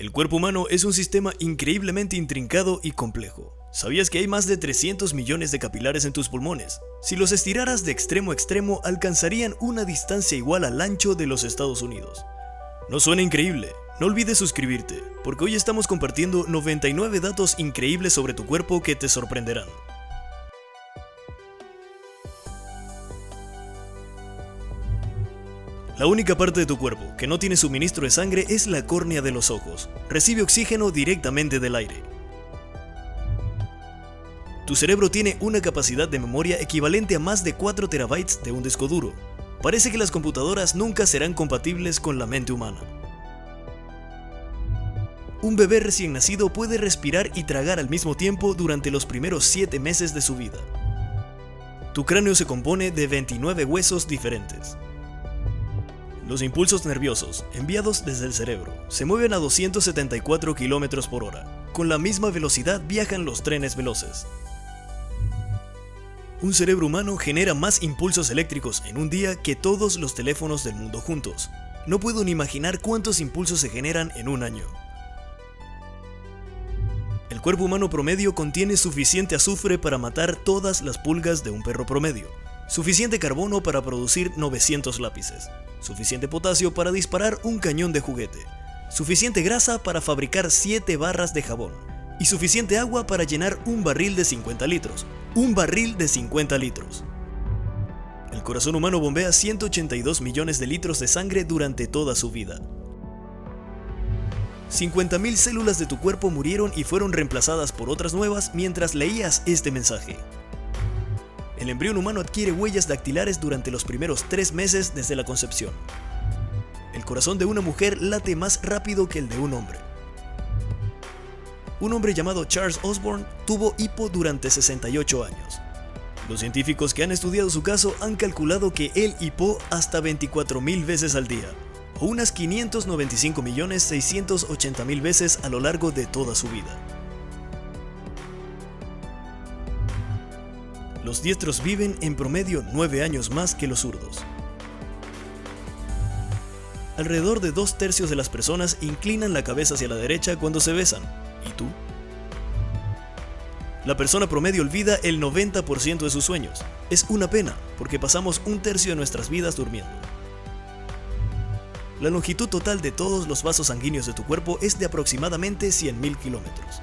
El cuerpo humano es un sistema increíblemente intrincado y complejo. ¿Sabías que hay más de 300 millones de capilares en tus pulmones? Si los estiraras de extremo a extremo, alcanzarían una distancia igual al ancho de los Estados Unidos. ¿No suena increíble? No olvides suscribirte, porque hoy estamos compartiendo 99 datos increíbles sobre tu cuerpo que te sorprenderán. La única parte de tu cuerpo que no tiene suministro de sangre es la córnea de los ojos. Recibe oxígeno directamente del aire. Tu cerebro tiene una capacidad de memoria equivalente a más de 4 terabytes de un disco duro. Parece que las computadoras nunca serán compatibles con la mente humana. Un bebé recién nacido puede respirar y tragar al mismo tiempo durante los primeros 7 meses de su vida. Tu cráneo se compone de 29 huesos diferentes. Los impulsos nerviosos, enviados desde el cerebro, se mueven a 274 km por hora. Con la misma velocidad viajan los trenes veloces. Un cerebro humano genera más impulsos eléctricos en un día que todos los teléfonos del mundo juntos. No puedo ni imaginar cuántos impulsos se generan en un año. El cuerpo humano promedio contiene suficiente azufre para matar todas las pulgas de un perro promedio, suficiente carbono para producir 900 lápices, suficiente potasio para disparar un cañón de juguete, suficiente grasa para fabricar 7 barras de jabón y suficiente agua para llenar un barril de 50 litros. Un barril de 50 litros. El corazón humano bombea 182 millones de litros de sangre durante toda su vida. 50.000 células de tu cuerpo murieron y fueron reemplazadas por otras nuevas mientras leías este mensaje. El embrión humano adquiere huellas dactilares durante los primeros tres meses desde la concepción. El corazón de una mujer late más rápido que el de un hombre. Un hombre llamado Charles Osborne tuvo hipo durante 68 años. Los científicos que han estudiado su caso han calculado que él hipó hasta 24.000 veces al día, o unas 595.680.000 veces a lo largo de toda su vida. Los diestros viven en promedio 9 años más que los zurdos. Alrededor de dos tercios de las personas inclinan la cabeza hacia la derecha cuando se besan. ¿Y tú? La persona promedio olvida el 90% de sus sueños. Es una pena, porque pasamos un tercio de nuestras vidas durmiendo. La longitud total de todos los vasos sanguíneos de tu cuerpo es de aproximadamente 100.000 kilómetros.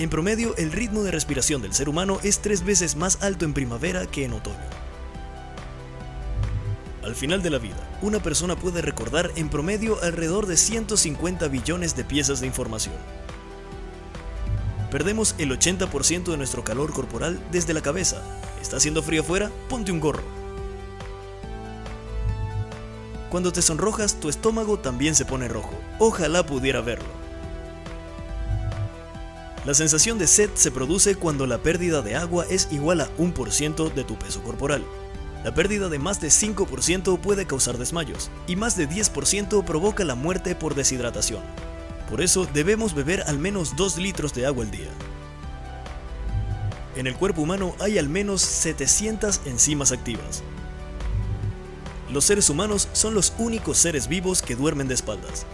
En promedio, el ritmo de respiración del ser humano es tres veces más alto en primavera que en otoño. Al final de la vida, una persona puede recordar en promedio alrededor de 150 billones de piezas de información. Perdemos el 80% de nuestro calor corporal desde la cabeza. ¿Está haciendo frío afuera? Ponte un gorro. Cuando te sonrojas, tu estómago también se pone rojo. Ojalá pudiera verlo. La sensación de sed se produce cuando la pérdida de agua es igual a 1% de tu peso corporal. La pérdida de más de 5% puede causar desmayos y más de 10% provoca la muerte por deshidratación. Por eso debemos beber al menos 2 litros de agua al día. En el cuerpo humano hay al menos 700 enzimas activas. Los seres humanos son los únicos seres vivos que duermen de espaldas.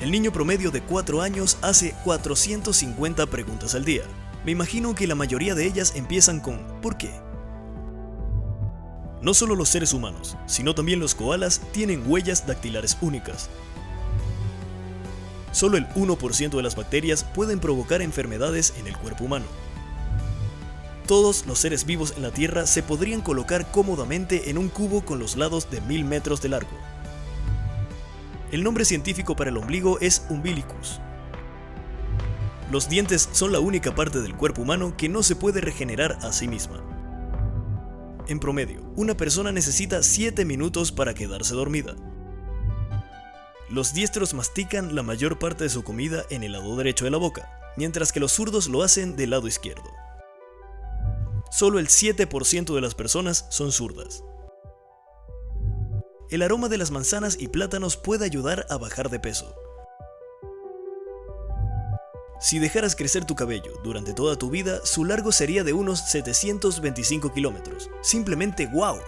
El niño promedio de 4 años hace 450 preguntas al día. Me imagino que la mayoría de ellas empiezan con ¿por qué? No solo los seres humanos, sino también los koalas tienen huellas dactilares únicas. Solo el 1% de las bacterias pueden provocar enfermedades en el cuerpo humano. Todos los seres vivos en la Tierra se podrían colocar cómodamente en un cubo con los lados de 1000 metros de largo. El nombre científico para el ombligo es umbilicus. Los dientes son la única parte del cuerpo humano que no se puede regenerar a sí misma. En promedio, una persona necesita 7 minutos para quedarse dormida. Los diestros mastican la mayor parte de su comida en el lado derecho de la boca, mientras que los zurdos lo hacen del lado izquierdo. Solo el 7% de las personas son zurdas. El aroma de las manzanas y plátanos puede ayudar a bajar de peso. Si dejaras crecer tu cabello durante toda tu vida, su largo sería de unos 725 kilómetros. Simplemente wow.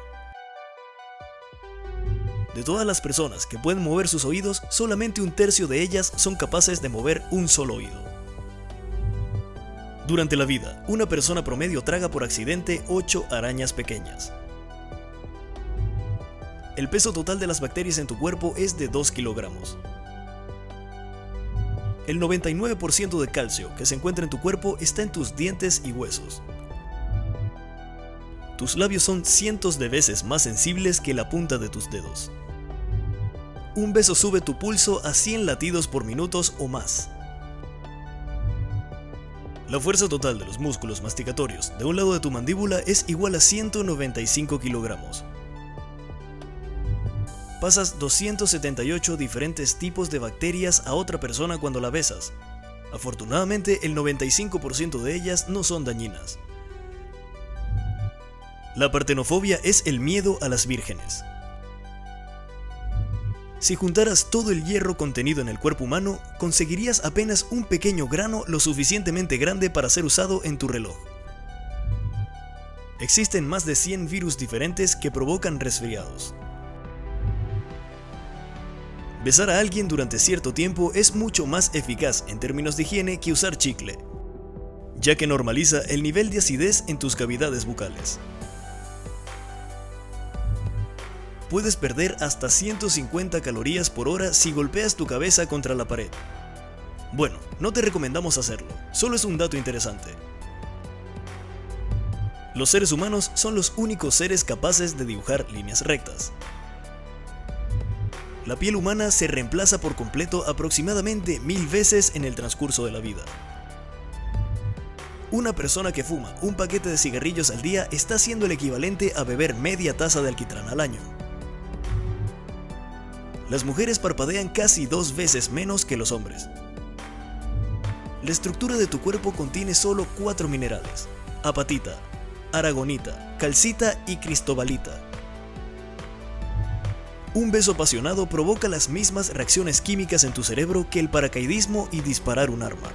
De todas las personas que pueden mover sus oídos, solamente un tercio de ellas son capaces de mover un solo oído. Durante la vida, una persona promedio traga por accidente 8 arañas pequeñas. El peso total de las bacterias en tu cuerpo es de 2 kilogramos. El 99% de calcio que se encuentra en tu cuerpo está en tus dientes y huesos. Tus labios son cientos de veces más sensibles que la punta de tus dedos. Un beso sube tu pulso a 100 latidos por minutos o más. La fuerza total de los músculos masticatorios de un lado de tu mandíbula es igual a 195 kilogramos. Pasas 278 diferentes tipos de bacterias a otra persona cuando la besas. Afortunadamente, el 95% de ellas no son dañinas. La partenofobia es el miedo a las vírgenes. Si juntaras todo el hierro contenido en el cuerpo humano, conseguirías apenas un pequeño grano lo suficientemente grande para ser usado en tu reloj. Existen más de 100 virus diferentes que provocan resfriados. Besar a alguien durante cierto tiempo es mucho más eficaz en términos de higiene que usar chicle, ya que normaliza el nivel de acidez en tus cavidades bucales. puedes perder hasta 150 calorías por hora si golpeas tu cabeza contra la pared. Bueno, no te recomendamos hacerlo, solo es un dato interesante. Los seres humanos son los únicos seres capaces de dibujar líneas rectas. La piel humana se reemplaza por completo aproximadamente mil veces en el transcurso de la vida. Una persona que fuma un paquete de cigarrillos al día está haciendo el equivalente a beber media taza de alquitrán al año las mujeres parpadean casi dos veces menos que los hombres. La estructura de tu cuerpo contiene solo cuatro minerales, apatita, aragonita, calcita y cristobalita. Un beso apasionado provoca las mismas reacciones químicas en tu cerebro que el paracaidismo y disparar un arma.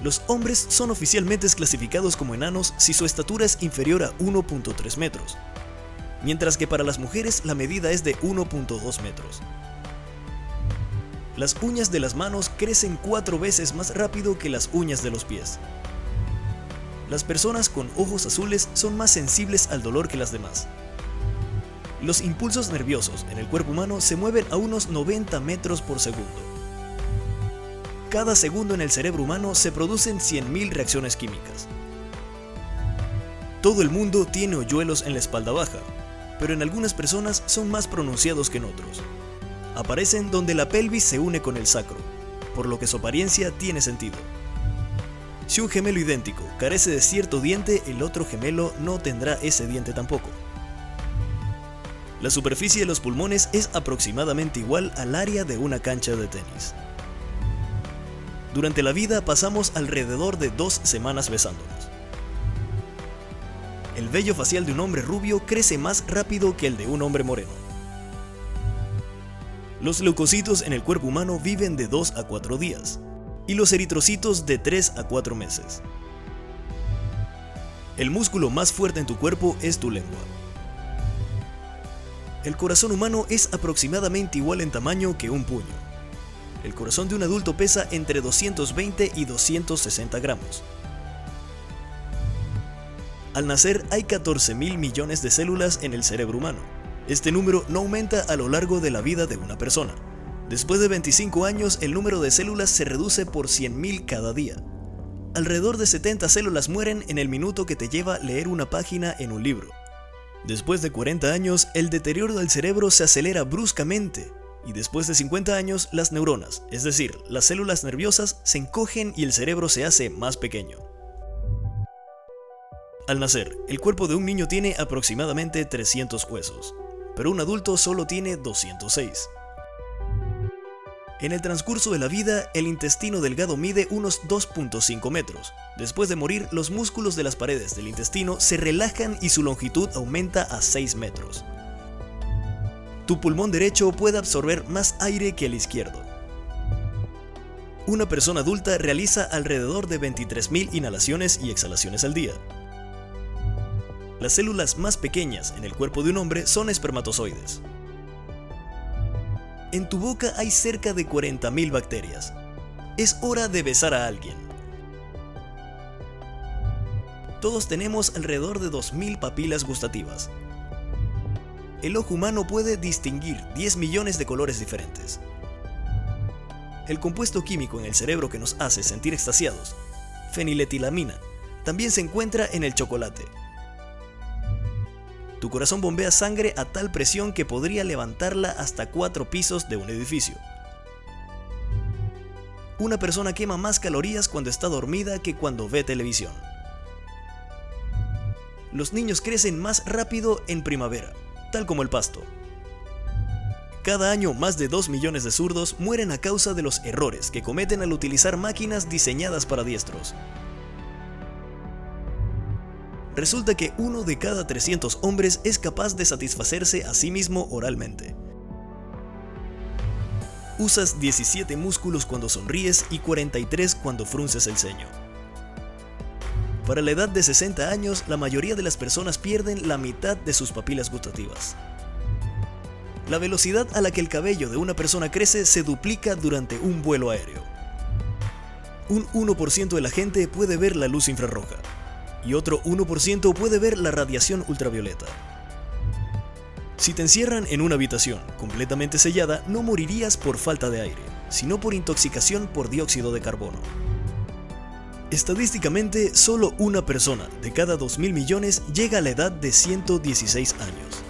Los hombres son oficialmente clasificados como enanos si su estatura es inferior a 1.3 metros, mientras que para las mujeres la medida es de 1.2 metros. Las uñas de las manos crecen cuatro veces más rápido que las uñas de los pies. Las personas con ojos azules son más sensibles al dolor que las demás. Los impulsos nerviosos en el cuerpo humano se mueven a unos 90 metros por segundo. Cada segundo en el cerebro humano se producen 100.000 reacciones químicas. Todo el mundo tiene hoyuelos en la espalda baja, pero en algunas personas son más pronunciados que en otros. Aparecen donde la pelvis se une con el sacro, por lo que su apariencia tiene sentido. Si un gemelo idéntico carece de cierto diente, el otro gemelo no tendrá ese diente tampoco. La superficie de los pulmones es aproximadamente igual al área de una cancha de tenis. Durante la vida pasamos alrededor de dos semanas besándonos el vello facial de un hombre rubio crece más rápido que el de un hombre moreno. Los leucocitos en el cuerpo humano viven de 2 a 4 días y los eritrocitos de 3 a 4 meses. El músculo más fuerte en tu cuerpo es tu lengua. El corazón humano es aproximadamente igual en tamaño que un puño. El corazón de un adulto pesa entre 220 y 260 gramos Al nacer hay 14 mil millones de células en el cerebro humano. Este número no aumenta a lo largo de la vida de una persona. Después de 25 años, el número de células se reduce por 100.000 cada día. Alrededor de 70 células mueren en el minuto que te lleva leer una página en un libro. Después de 40 años, el deterioro del cerebro se acelera bruscamente y después de 50 años, las neuronas, es decir, las células nerviosas, se encogen y el cerebro se hace más pequeño. Al nacer, el cuerpo de un niño tiene aproximadamente 300 huesos, pero un adulto solo tiene 206. En el transcurso de la vida, el intestino delgado mide unos 2.5 metros. Después de morir, los músculos de las paredes del intestino se relajan y su longitud aumenta a 6 metros. Tu pulmón derecho puede absorber más aire que el izquierdo. Una persona adulta realiza alrededor de 23.000 inhalaciones y exhalaciones al día. Las células más pequeñas en el cuerpo de un hombre son espermatozoides. En tu boca hay cerca de 40.000 bacterias. Es hora de besar a alguien. Todos tenemos alrededor de 2.000 papilas gustativas. El ojo humano puede distinguir 10 millones de colores diferentes. El compuesto químico en el cerebro que nos hace sentir extasiados, feniletilamina, también se encuentra en el chocolate, tu corazón bombea sangre a tal presión que podría levantarla hasta cuatro pisos de un edificio. Una persona quema más calorías cuando está dormida que cuando ve televisión. Los niños crecen más rápido en primavera, tal como el pasto. Cada año más de 2 millones de zurdos mueren a causa de los errores que cometen al utilizar máquinas diseñadas para diestros. Resulta que uno de cada 300 hombres es capaz de satisfacerse a sí mismo oralmente. Usas 17 músculos cuando sonríes y 43 cuando frunces el ceño. Para la edad de 60 años, la mayoría de las personas pierden la mitad de sus papilas gustativas. La velocidad a la que el cabello de una persona crece se duplica durante un vuelo aéreo. Un 1% de la gente puede ver la luz infrarroja, y otro 1% puede ver la radiación ultravioleta. Si te encierran en una habitación completamente sellada, no morirías por falta de aire, sino por intoxicación por dióxido de carbono. Estadísticamente, solo una persona de cada 2.000 millones llega a la edad de 116 años.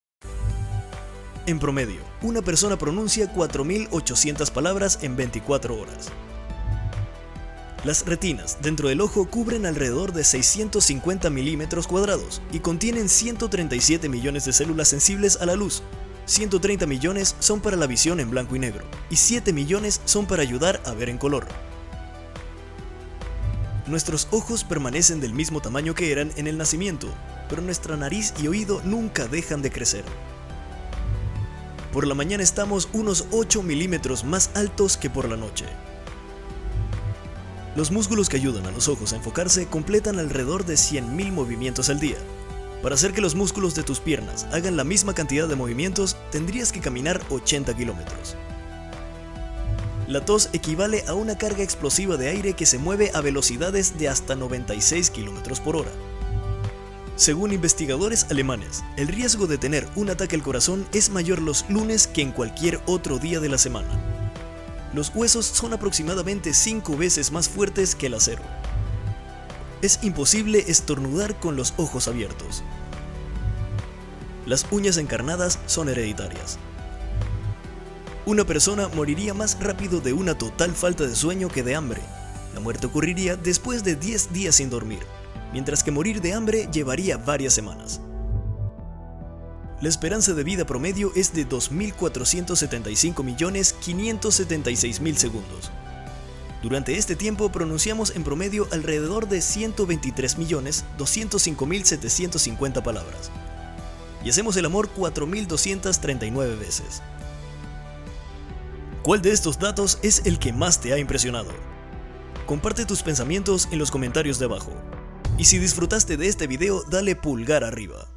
En promedio, una persona pronuncia 4.800 palabras en 24 horas. Las retinas dentro del ojo cubren alrededor de 650 milímetros cuadrados y contienen 137 millones de células sensibles a la luz. 130 millones son para la visión en blanco y negro y 7 millones son para ayudar a ver en color. Nuestros ojos permanecen del mismo tamaño que eran en el nacimiento, pero nuestra nariz y oído nunca dejan de crecer. Por la mañana estamos unos 8 milímetros más altos que por la noche. Los músculos que ayudan a los ojos a enfocarse completan alrededor de 100.000 movimientos al día. Para hacer que los músculos de tus piernas hagan la misma cantidad de movimientos, tendrías que caminar 80 kilómetros. La tos equivale a una carga explosiva de aire que se mueve a velocidades de hasta 96 kilómetros por hora. Según investigadores alemanes, el riesgo de tener un ataque al corazón es mayor los lunes que en cualquier otro día de la semana. Los huesos son aproximadamente 5 veces más fuertes que el acero. Es imposible estornudar con los ojos abiertos. Las uñas encarnadas son hereditarias. Una persona moriría más rápido de una total falta de sueño que de hambre. La muerte ocurriría después de 10 días sin dormir mientras que morir de hambre llevaría varias semanas. La esperanza de vida promedio es de 2.475.576.000 segundos. Durante este tiempo pronunciamos en promedio alrededor de 123.205.750 palabras. Y hacemos el amor 4.239 veces. ¿Cuál de estos datos es el que más te ha impresionado? Comparte tus pensamientos en los comentarios de abajo. Y si disfrutaste de este video, dale pulgar arriba.